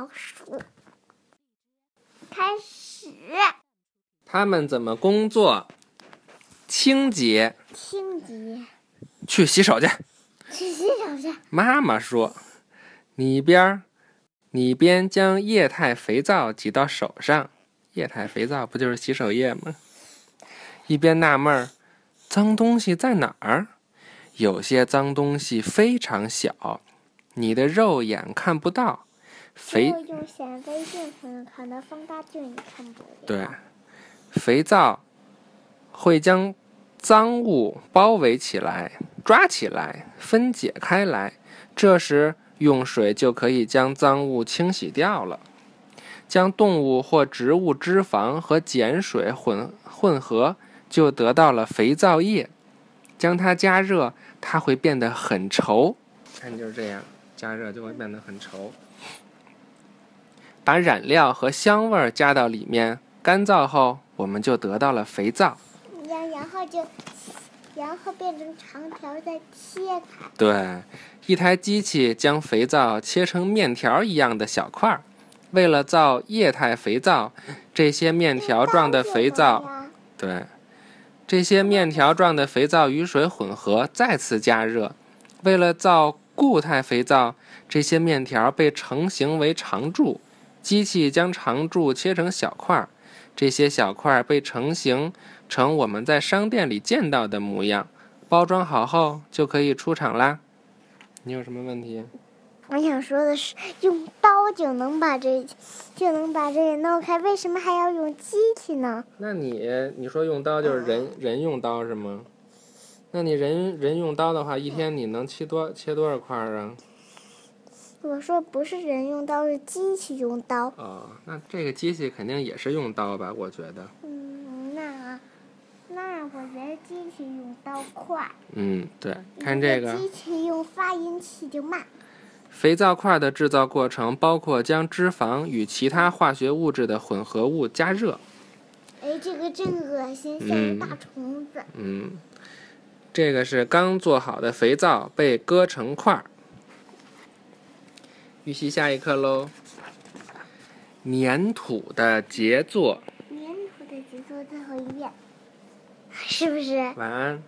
好数。开始。他们怎么工作？清洁。清洁。去洗手去。去洗手去。妈妈说：“你边，你边将液态肥皂挤到手上。液态肥皂不就是洗手液吗？”一边纳闷儿，脏东西在哪儿？有些脏东西非常小，你的肉眼看不到。肥用显微镜才能看到，放大镜也看不到。对，肥皂会将脏物包围起来、抓起来、分解开来，这时用水就可以将脏物清洗掉了。将动物或植物脂肪和碱水混混合，就得到了肥皂液。将它加热，它会变得很稠。看，就是这样，加热就会变得很稠。把染料和香味儿加到里面，干燥后，我们就得到了肥皂。然然后就，然后变成长条再切开。对，一台机器将肥皂切成面条一样的小块儿。为了造液态肥皂，这些面条状的肥皂，对，这些面条状的肥皂与水混合，再次加热。为了造固态肥皂，这些面条被成型为长柱。机器将长柱切成小块儿，这些小块儿被成型成我们在商店里见到的模样。包装好后就可以出厂啦。你有什么问题？我想说的是，用刀就能把这就能把这个弄开，为什么还要用机器呢？那你你说用刀就是人人用刀是吗？那你人人用刀的话，一天你能切多切多少块儿啊？我说不是人用刀，是机器用刀。哦，那这个机器肯定也是用刀吧？我觉得。嗯，那那我觉得机器用刀快。嗯，对，看这个。机器用发音器就慢。肥皂块的制造过程包括将脂肪与其他化学物质的混合物加热。哎，这个真恶心，像大虫子。嗯，这个是刚做好的肥皂被割成块儿。预习下一课喽。粘土的杰作。粘土的杰作最后一遍，是不是？晚安。